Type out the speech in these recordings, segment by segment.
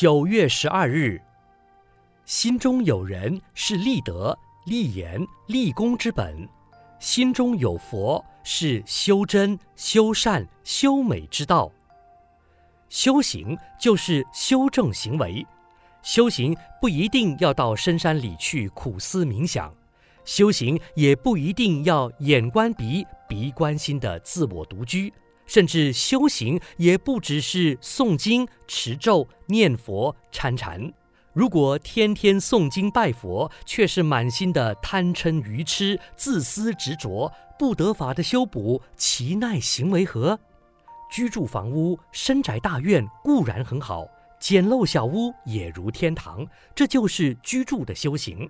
九月十二日，心中有人是立德、立言、立功之本；心中有佛是修真、修善、修美之道。修行就是修正行为，修行不一定要到深山里去苦思冥想，修行也不一定要眼观鼻、鼻观心的自我独居。甚至修行也不只是诵经、持咒、念佛、参禅。如果天天诵经拜佛，却是满心的贪嗔愚痴、自私执着，不得法的修补，其奈行为何？居住房屋、深宅大院固然很好，简陋小屋也如天堂，这就是居住的修行。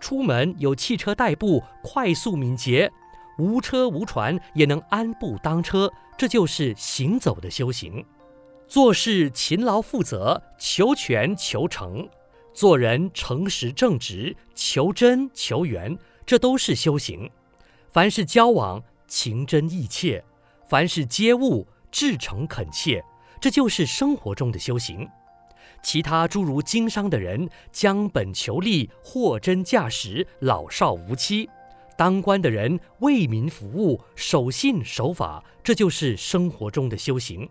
出门有汽车代步，快速敏捷。无车无船也能安步当车，这就是行走的修行。做事勤劳负责，求全求成；做人诚实正直，求真求圆，这都是修行。凡事交往情真意切，凡事接物至诚恳切，这就是生活中的修行。其他诸如经商的人，将本求利，货真价实，老少无欺。当官的人为民服务，守信守法，这就是生活中的修行。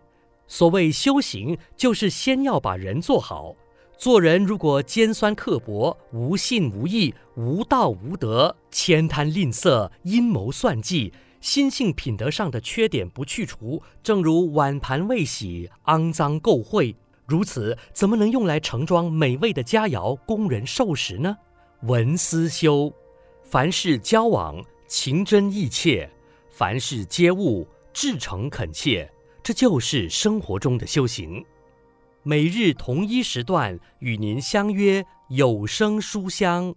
所谓修行，就是先要把人做好。做人如果尖酸刻薄、无信无义、无道无德、慳贪吝啬、阴谋算计，心性品德上的缺点不去除，正如碗盘未洗、肮脏垢秽，如此怎么能用来盛装美味的佳肴供人受食呢？闻思修。凡事交往情真意切，凡事接物至诚恳切，这就是生活中的修行。每日同一时段与您相约有声书香。